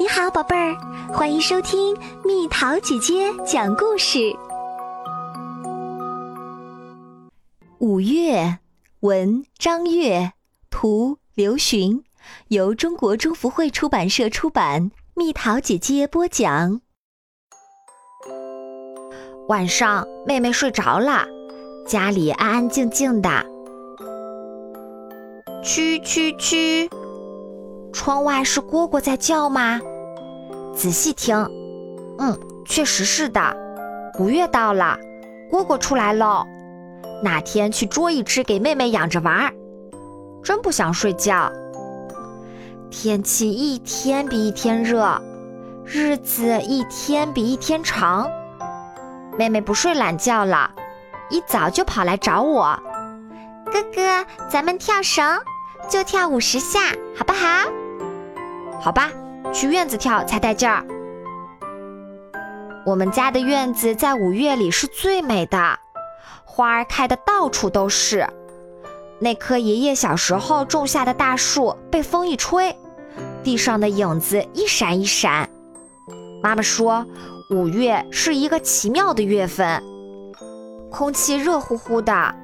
你好，宝贝儿，欢迎收听蜜桃姐姐讲故事。五月，文张悦，图刘询，由中国中福会出版社出版。蜜桃姐姐播讲。晚上，妹妹睡着了，家里安安静静的。蛐蛐蛐。窗外是蝈蝈在叫吗？仔细听，嗯，确实是的。五月到了，蝈蝈出来喽。哪天去捉一只给妹妹养着玩儿？真不想睡觉。天气一天比一天热，日子一天比一天长。妹妹不睡懒觉了，一早就跑来找我。哥哥，咱们跳绳，就跳五十下，好不好？好吧，去院子跳才带劲儿。我们家的院子在五月里是最美的，花儿开的到处都是。那棵爷爷小时候种下的大树被风一吹，地上的影子一闪一闪。妈妈说，五月是一个奇妙的月份，空气热乎乎的。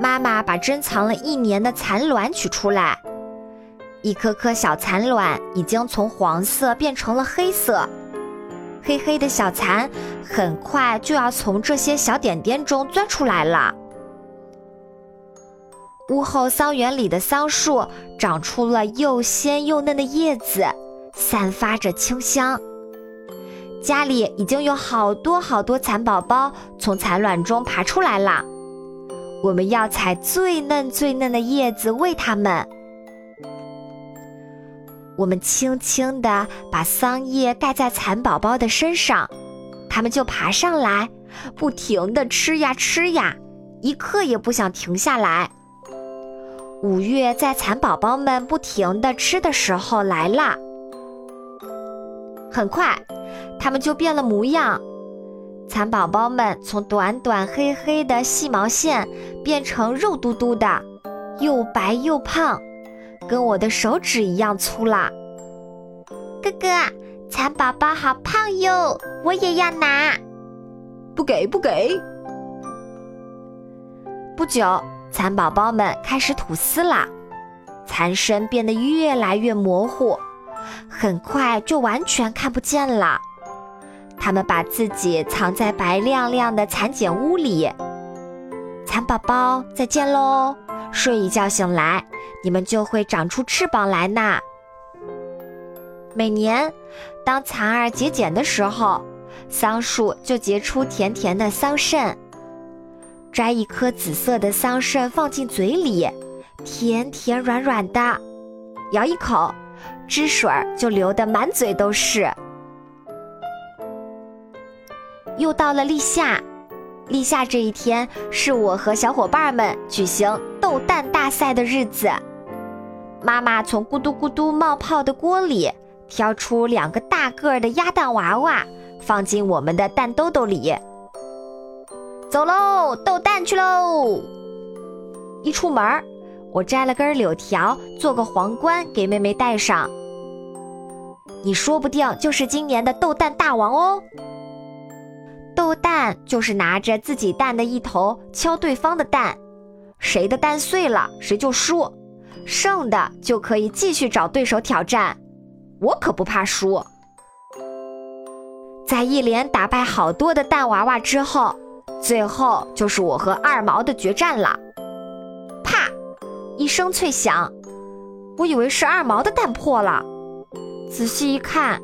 妈妈把珍藏了一年的蚕卵取出来。一颗颗小蚕卵已经从黄色变成了黑色，黑黑的小蚕很快就要从这些小点点中钻出来了。屋后桑园里的桑树长出了又鲜又嫩的叶子，散发着清香。家里已经有好多好多蚕宝宝从蚕卵中爬出来了，我们要采最嫩最嫩的叶子喂它们。我们轻轻地把桑叶盖在蚕宝宝的身上，它们就爬上来，不停地吃呀吃呀，一刻也不想停下来。五月在蚕宝宝们不停地吃的时候来了，很快，它们就变了模样。蚕宝宝们从短短黑黑的细毛线变成肉嘟嘟的，又白又胖。跟我的手指一样粗啦，哥哥，蚕宝宝好胖哟，我也要拿。不给不给。不久，蚕宝宝们开始吐丝啦，蚕身变得越来越模糊，很快就完全看不见了。它们把自己藏在白亮亮的蚕茧屋里。蚕宝宝，再见喽！睡一觉醒来。你们就会长出翅膀来呢。每年，当蚕儿结茧的时候，桑树就结出甜甜的桑葚。摘一颗紫色的桑葚放进嘴里，甜甜软软的，咬一口，汁水儿就流得满嘴都是。又到了立夏，立夏这一天是我和小伙伴们举行斗蛋大赛的日子。妈妈从咕嘟咕嘟冒泡的锅里挑出两个大个儿的鸭蛋娃娃，放进我们的蛋兜兜里。走喽，斗蛋去喽！一出门，我摘了根柳条，做个皇冠给妹妹戴上。你说不定就是今年的斗蛋大王哦。斗蛋就是拿着自己蛋的一头敲对方的蛋，谁的蛋碎了，谁就输。剩的就可以继续找对手挑战，我可不怕输。在一连打败好多的蛋娃娃之后，最后就是我和二毛的决战了。啪！一声脆响，我以为是二毛的蛋破了，仔细一看，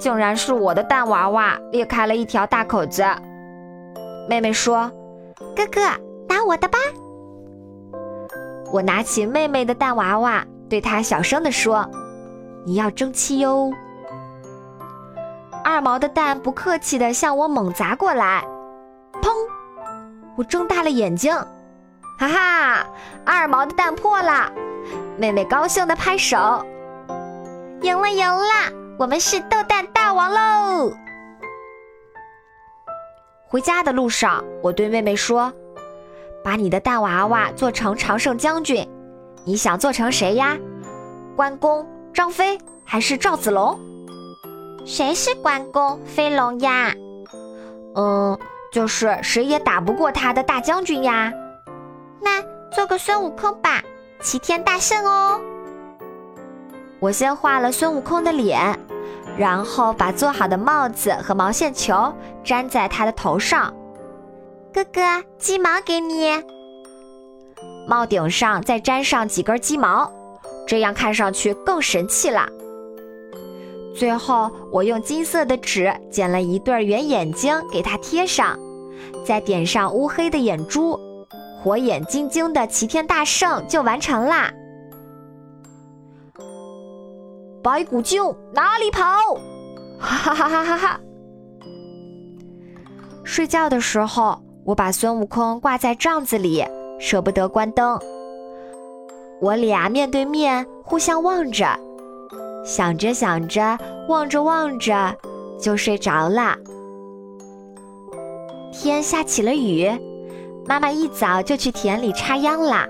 竟然是我的蛋娃娃裂开了一条大口子。妹妹说：“哥哥，拿我的吧。”我拿起妹妹的蛋娃娃，对她小声地说：“你要争气哟。”二毛的蛋不客气地向我猛砸过来，砰！我睁大了眼睛，哈哈，二毛的蛋破了！妹妹高兴地拍手：“赢了，赢了！我们是豆蛋大王喽！”回家的路上，我对妹妹说。把你的大娃娃做成常胜将军，你想做成谁呀？关公、张飞还是赵子龙？谁是关公飞龙呀？嗯，就是谁也打不过他的大将军呀。那做个孙悟空吧，齐天大圣哦。我先画了孙悟空的脸，然后把做好的帽子和毛线球粘在他的头上。哥哥，鸡毛给你。帽顶上再粘上几根鸡毛，这样看上去更神气了。最后，我用金色的纸剪了一对圆眼睛给它贴上，再点上乌黑的眼珠，火眼金睛的齐天大圣就完成啦！白骨精哪里跑？哈哈哈哈哈哈！睡觉的时候，我把孙悟空挂在帐子里。舍不得关灯，我俩面对面互相望着，想着想着，望着望着，就睡着了。天下起了雨，妈妈一早就去田里插秧啦。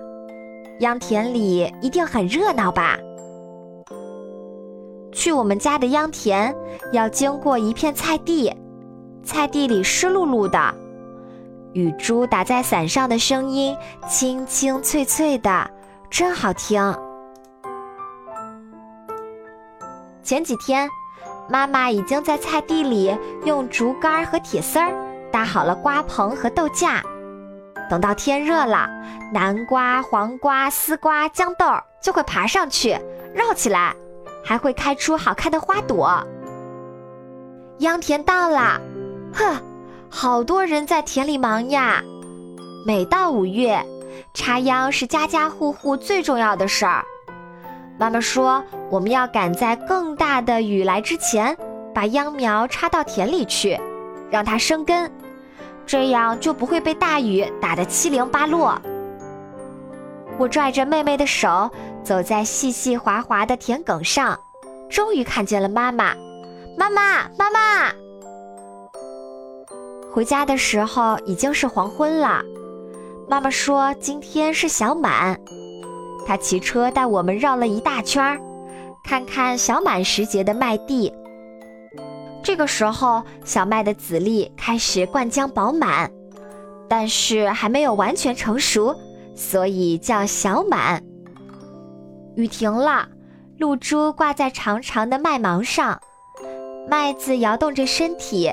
秧田里一定很热闹吧？去我们家的秧田要经过一片菜地，菜地里湿漉漉的。雨珠打在伞上的声音清清脆脆的，真好听。前几天，妈妈已经在菜地里用竹竿和铁丝儿搭好了瓜棚和豆架。等到天热了，南瓜、黄瓜、丝瓜、豇豆就会爬上去绕起来，还会开出好看的花朵。秧田到了，呵。好多人在田里忙呀！每到五月，插秧是家家户户最重要的事儿。妈妈说，我们要赶在更大的雨来之前，把秧苗插到田里去，让它生根，这样就不会被大雨打得七零八落。我拽着妹妹的手，走在细细滑滑的田埂上，终于看见了妈妈。妈妈，妈妈！回家的时候已经是黄昏了，妈妈说今天是小满，她骑车带我们绕了一大圈儿，看看小满时节的麦地。这个时候，小麦的籽粒开始灌浆饱满，但是还没有完全成熟，所以叫小满。雨停了，露珠挂在长长的麦芒上，麦子摇动着身体。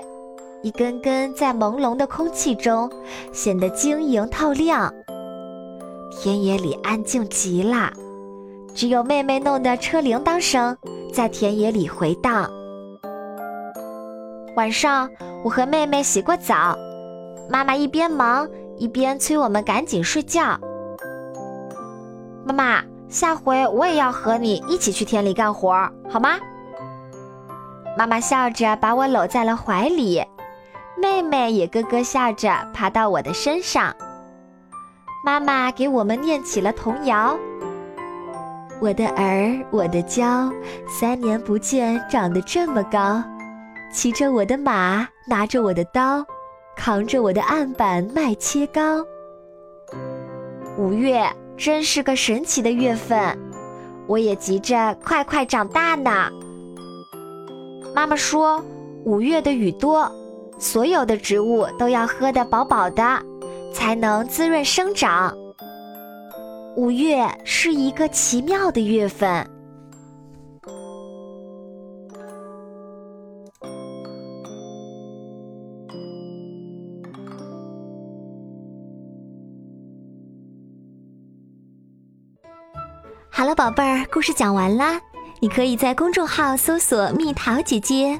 一根根在朦胧的空气中显得晶莹透亮，田野里安静极了，只有妹妹弄的车铃铛声在田野里回荡。晚上，我和妹妹洗过澡，妈妈一边忙一边催我们赶紧睡觉。妈妈，下回我也要和你一起去田里干活，好吗？妈妈笑着把我搂在了怀里。妹妹也咯咯笑着爬到我的身上。妈妈给我们念起了童谣：“我的儿，我的娇，三年不见长得这么高，骑着我的马，拿着我的刀，扛着我的案板卖切糕。”五月真是个神奇的月份，我也急着快快长大呢。妈妈说，五月的雨多。所有的植物都要喝得饱饱的，才能滋润生长。五月是一个奇妙的月份。好了，宝贝儿，故事讲完啦。你可以在公众号搜索“蜜桃姐姐”。